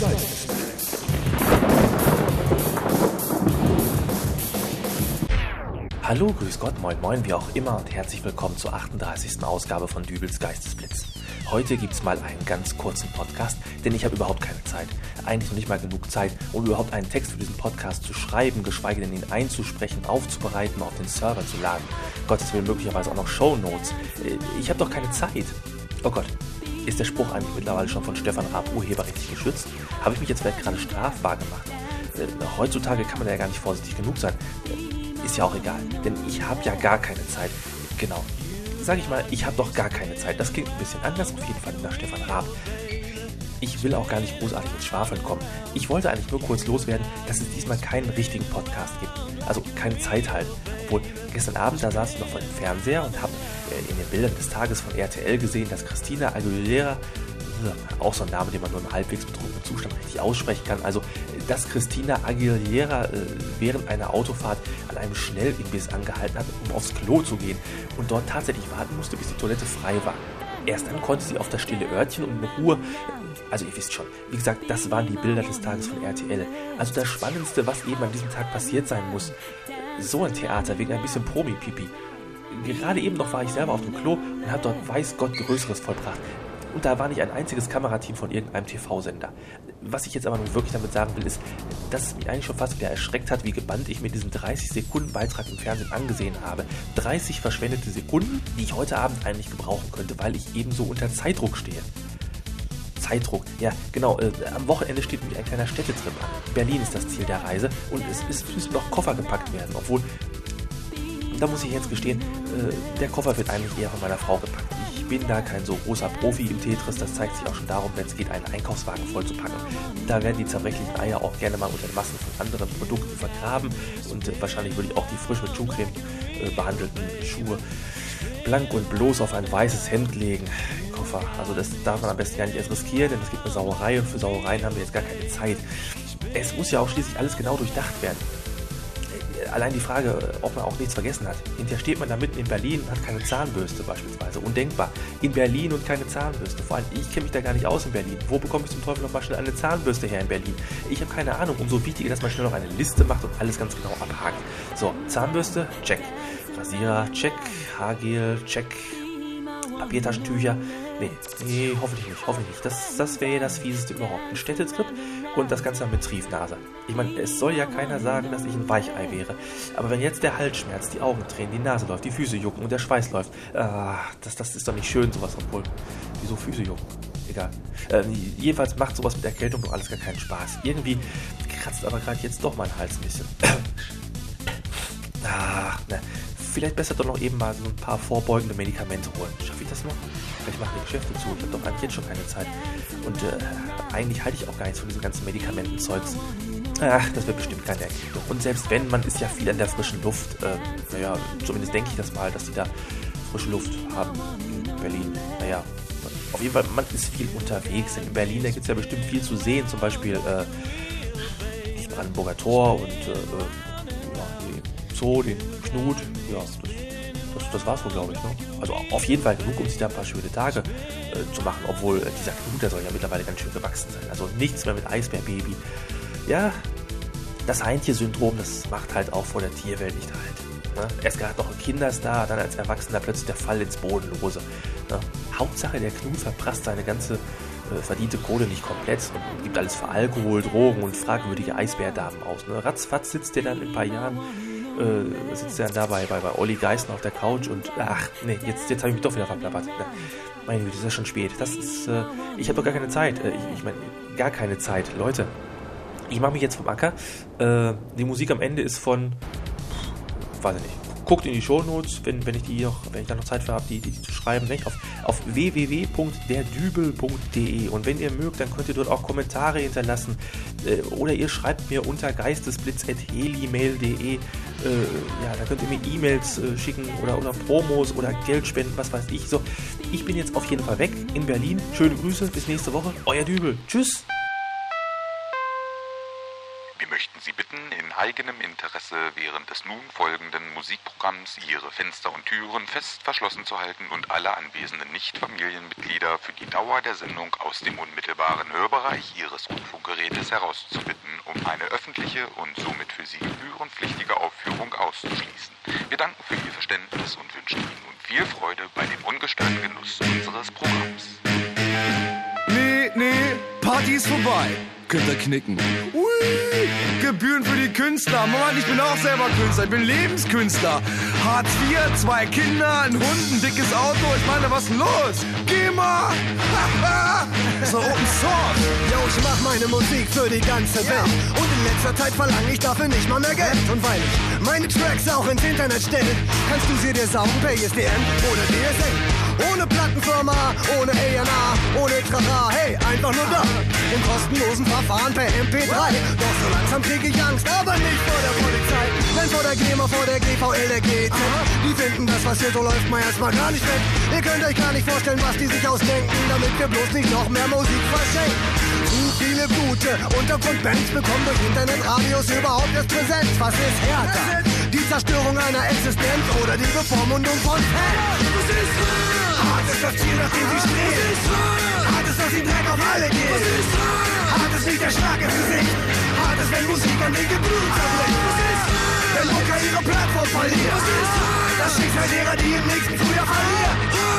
des. Hallo, grüß Gott, moin moin, wie auch immer und herzlich willkommen zur 38. Ausgabe von Dübels Geistesblitz. Heute gibt's mal einen ganz kurzen Podcast, denn ich habe überhaupt keine Zeit. Eigentlich noch nicht mal genug Zeit, um überhaupt einen Text für diesen Podcast zu schreiben, geschweige denn ihn einzusprechen, aufzubereiten, auf den Server zu laden. Gottes Willen möglicherweise auch noch Show Notes. Äh, Ich habe doch keine Zeit. Oh Gott, ist der Spruch eigentlich mittlerweile schon von Stefan Raab urheberrechtlich geschützt? Habe ich mich jetzt vielleicht gerade strafbar gemacht? Äh, Heutzutage kann man ja gar nicht vorsichtig genug sein. Äh, Ist ja auch egal, denn ich habe ja gar keine Zeit. Genau. Sag ich mal, ich habe doch gar keine Zeit. Das klingt ein bisschen anders, auf jeden Fall nach Stefan Raab. Ich will auch gar nicht großartig ins Schwafeln kommen. Ich wollte eigentlich nur kurz loswerden, dass es diesmal keinen richtigen Podcast gibt. Also keine Zeit halt. Obwohl, gestern Abend, da saß ich noch vor dem Fernseher und habe äh, in den Bildern des Tages von RTL gesehen, dass Christina Aguilera, auch so ein Name, den man nur im halbwegs betrunkenen Zustand richtig aussprechen kann, also dass Christina Aguilera äh, während einer Autofahrt an einem Schnellimbiss angehalten hat, um aufs Klo zu gehen und dort tatsächlich warten musste, bis die Toilette frei war. Erst dann konnte sie auf das stille Örtchen und in Ruhe, also ihr wisst schon, wie gesagt, das waren die Bilder des Tages von RTL. Also das Spannendste, was eben an diesem Tag passiert sein muss. So ein Theater wegen ein bisschen Promi-Pipi. Gerade eben noch war ich selber auf dem Klo und habe dort weiß Gott Größeres vollbracht. Und da war nicht ein einziges Kamerateam von irgendeinem TV-Sender. Was ich jetzt aber wirklich damit sagen will, ist, dass es mich eigentlich schon fast wieder erschreckt hat, wie gebannt ich mir diesen 30-Sekunden-Beitrag im Fernsehen angesehen habe. 30 verschwendete Sekunden, die ich heute Abend eigentlich gebrauchen könnte, weil ich eben so unter Zeitdruck stehe. Zeitdruck. Ja, genau. Äh, am Wochenende steht nämlich ein kleiner Städtetrip an. Berlin ist das Ziel der Reise und es, es müssen noch Koffer gepackt werden, obwohl da muss ich jetzt gestehen, äh, der Koffer wird eigentlich eher von meiner Frau gepackt. Ich bin da kein so großer Profi im Tetris, das zeigt sich auch schon darum, wenn es geht, einen Einkaufswagen voll zu packen. Da werden die zerbrechlichen Eier auch gerne mal unter den Massen von anderen Produkten vergraben und äh, wahrscheinlich würde ich auch die frisch mit Schuhcreme äh, behandelten Schuhe blank und bloß auf ein weißes Hemd legen. Koffer. Also das darf man am besten gar nicht erst riskieren, denn es gibt eine Sauerei und für Sauereien haben wir jetzt gar keine Zeit. Es muss ja auch schließlich alles genau durchdacht werden allein die Frage, ob man auch nichts vergessen hat. Hinterher steht man da mitten in Berlin und hat keine Zahnbürste beispielsweise. Undenkbar. In Berlin und keine Zahnbürste. Vor allem, ich kenne mich da gar nicht aus in Berlin. Wo bekomme ich zum Teufel noch mal schnell eine Zahnbürste her in Berlin? Ich habe keine Ahnung. Umso wichtiger, dass man schnell noch eine Liste macht und alles ganz genau abhakt. So, Zahnbürste, check. Rasierer, check. Haargel, check. Papiertaschentücher. Nee, nee, hoffentlich nicht, hoffentlich nicht. Das, das wäre das Fieseste überhaupt. Ein Städtetrip und das Ganze mit Triefnase. Ich meine, es soll ja keiner sagen, dass ich ein Weichei wäre. Aber wenn jetzt der Hals schmerzt, die Augen tränen, die Nase läuft, die Füße jucken und der Schweiß läuft, ah, das, das ist doch nicht schön, sowas obwohl. Wieso Füße jucken? Egal. Äh, jedenfalls macht sowas mit Erkältung doch alles gar keinen Spaß. Irgendwie kratzt aber gerade jetzt doch mein Hals ein bisschen. ah, ne vielleicht besser doch noch eben mal so ein paar vorbeugende Medikamente holen. Schaffe ich das noch? Vielleicht machen die Geschäfte zu. Ich habe doch eigentlich jetzt schon keine Zeit. Und äh, eigentlich halte ich auch gar nichts von diesem ganzen Medikamentenzeugs. Ach, das wird bestimmt keine Erkältung. Und selbst wenn, man ist ja viel an der frischen Luft. Äh, naja, zumindest denke ich das mal, dass die da frische Luft haben in Berlin. Naja, auf jeden Fall, man ist viel unterwegs. In Berlin, da gibt es ja bestimmt viel zu sehen. Zum Beispiel äh, das Brandenburger Tor und äh, ja, die Zoo, den Knut. Ja, das, war's wohl, glaube ich. Ne? Also auf jeden Fall genug, um sich da ein paar schöne Tage äh, zu machen. Obwohl äh, dieser Knut, der soll ja mittlerweile ganz schön gewachsen sein. Also nichts mehr mit Eisbärbaby. Ja, das Heintje-Syndrom, das macht halt auch vor der Tierwelt nicht halt. Ne? Erst gerade noch ein Kinderstar, dann als Erwachsener plötzlich der Fall ins Bodenlose. Ne? Hauptsache, der Knut verprasst seine ganze äh, verdiente Kohle nicht komplett und gibt alles für Alkohol, Drogen und fragwürdige Eisbärdamen aus. Ne? Ratzfatz sitzt der dann in ein paar Jahren äh, sitzt er da bei, bei, bei Olli Geißen auf der Couch und ach, nee, jetzt, jetzt habe ich mich doch wieder verplappert. Ne? Meine Güte, ist ja schon spät. Das ist, äh, ich habe doch gar keine Zeit. Äh, ich, ich meine, gar keine Zeit. Leute, ich mache mich jetzt vom Acker. Äh, die Musik am Ende ist von, weiß ich nicht, guckt in die Shownotes, wenn, wenn ich die noch, wenn ich da noch Zeit für habe, die, die zu schreiben, nicht? Auf, auf www.derdübel.de und wenn ihr mögt, dann könnt ihr dort auch Kommentare hinterlassen äh, oder ihr schreibt mir unter geistesblitz.helimail.de ja, da könnt ihr mir E-Mails äh, schicken oder, oder Promos oder Geld spenden, was weiß ich. So, ich bin jetzt auf jeden Fall weg in Berlin. Schöne Grüße, bis nächste Woche. Euer Dübel. Tschüss. Möchten Sie bitten, in eigenem Interesse während des nun folgenden Musikprogramms ihre Fenster und Türen fest verschlossen zu halten und alle anwesenden Nicht-Familienmitglieder für die Dauer der Sendung aus dem unmittelbaren Hörbereich ihres Rundfunkgerätes herauszubitten, um eine öffentliche und somit für sie gebührenpflichtige Aufführung auszuschließen. Wir danken für Ihr Verständnis und wünschen Ihnen nun viel Freude bei dem ungestörten Genuss unseres Programms. Nee, nee, Party ist vorbei. Könnt ihr knicken. Ui, Gebühren für die Künstler. Mann, ich bin auch selber Künstler. Ich bin Lebenskünstler. Hartz IV, zwei Kinder, ein Hund, ein dickes Auto. Ich meine, was denn los? Geh mal! doch Open Source. Yo, ich mach meine Musik für die ganze Welt. Und in letzter Zeit verlange ich dafür nicht mal mehr Geld. Und weil ich meine Tracks auch ins Internet stelle, kannst du sie dir saugen per ISDN oder DSL. Ohne Plattenfirma, ohne A&R, ohne Trara, hey, einfach nur da. Im kostenlosen Verfahren per MP3. Doch so langsam krieg ich Angst, aber nicht vor der Polizei. Denn vor der GEMA, vor der GVL, der GZ. Die finden das, was hier so läuft, mal erstmal gar nicht weg. Ihr könnt euch gar nicht vorstellen, was die sich ausdenken, damit wir bloß nicht noch mehr Musik verschenken. Zu viele gute Untergrundbands bekommen durch Internetradios überhaupt erst Präsenz. Was ist härter? Die Zerstörung einer Existenz oder die Bevormundung von Fans? Hart ist das Ziel, nach dem sie streben. Hart ist, dass sie Dreck auf alle geht. Hart ist nicht der im Gesicht. Hart ist, wenn Musik an den Geblüt zerbricht. Wenn ihre Plattform verliert. Das Schicksal derer, die im nächsten Frühjahr verlieren.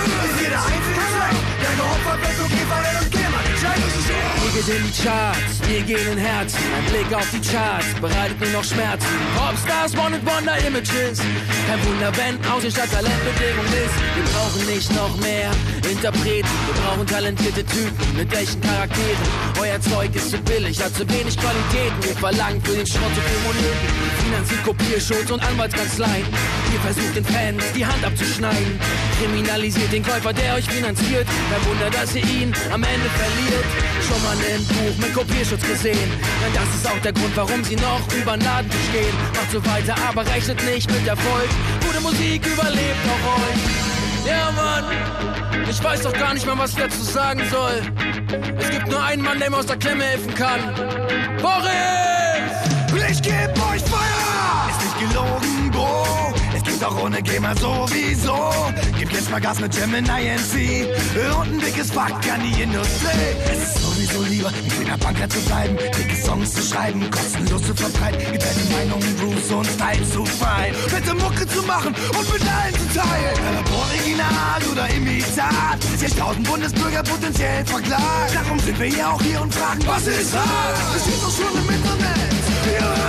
Gehen in die Charts, wir gehen in Herzen. Ein Blick auf die Charts bereitet nur noch Schmerzen. Popstars, One Wonder Images. Kein Wunder, wenn Außenstadt Talentbedingung ist. Wir brauchen nicht noch mehr Interpreten. Wir brauchen talentierte Typen mit welchen Charakteren. Euer Zeug ist zu billig, hat zu wenig Qualitäten. Wir verlangen für den Schrott zu viel Moneten. Finanziert Kopierschutz und Anwaltskanzleien. Ihr versucht den Fans die Hand abzuschneiden. Kriminalisiert den Käufer, der euch finanziert. Kein Wunder, dass ihr ihn am Ende verliert. Schon mal ein Buch mit Kopierschutz gesehen. Denn das ist auch der Grund, warum sie noch über den Laden stehen. Macht so weiter, aber rechnet nicht mit Erfolg. Gute Musik überlebt auch euch. Ja, Mann, ich weiß doch gar nicht mehr, was ich dazu sagen soll. Es gibt nur einen Mann, der mir aus der Klemme helfen kann. Boris! Ich geb euch Feuer! Ist nicht gelogen, Bro. Gibt auch ohne GEMA sowieso. Gib jetzt mal Gas mit Gemini NC. Und ein dickes Fuck an die Industrie. Es ist sowieso lieber, ein kleiner Banker zu bleiben. Dicke Songs zu schreiben, kostenlos zu verbreiten. Getrennte Meinungen, Grooves und Style zu fein. Fette Mucke zu machen und mit allen zu teilen. Original oder Imitat. 10.000 Bundesbürger potenziell verklagt. Darum sind wir ja auch hier und fragen, was ist hart? Das steht doch schon im Internet. Wir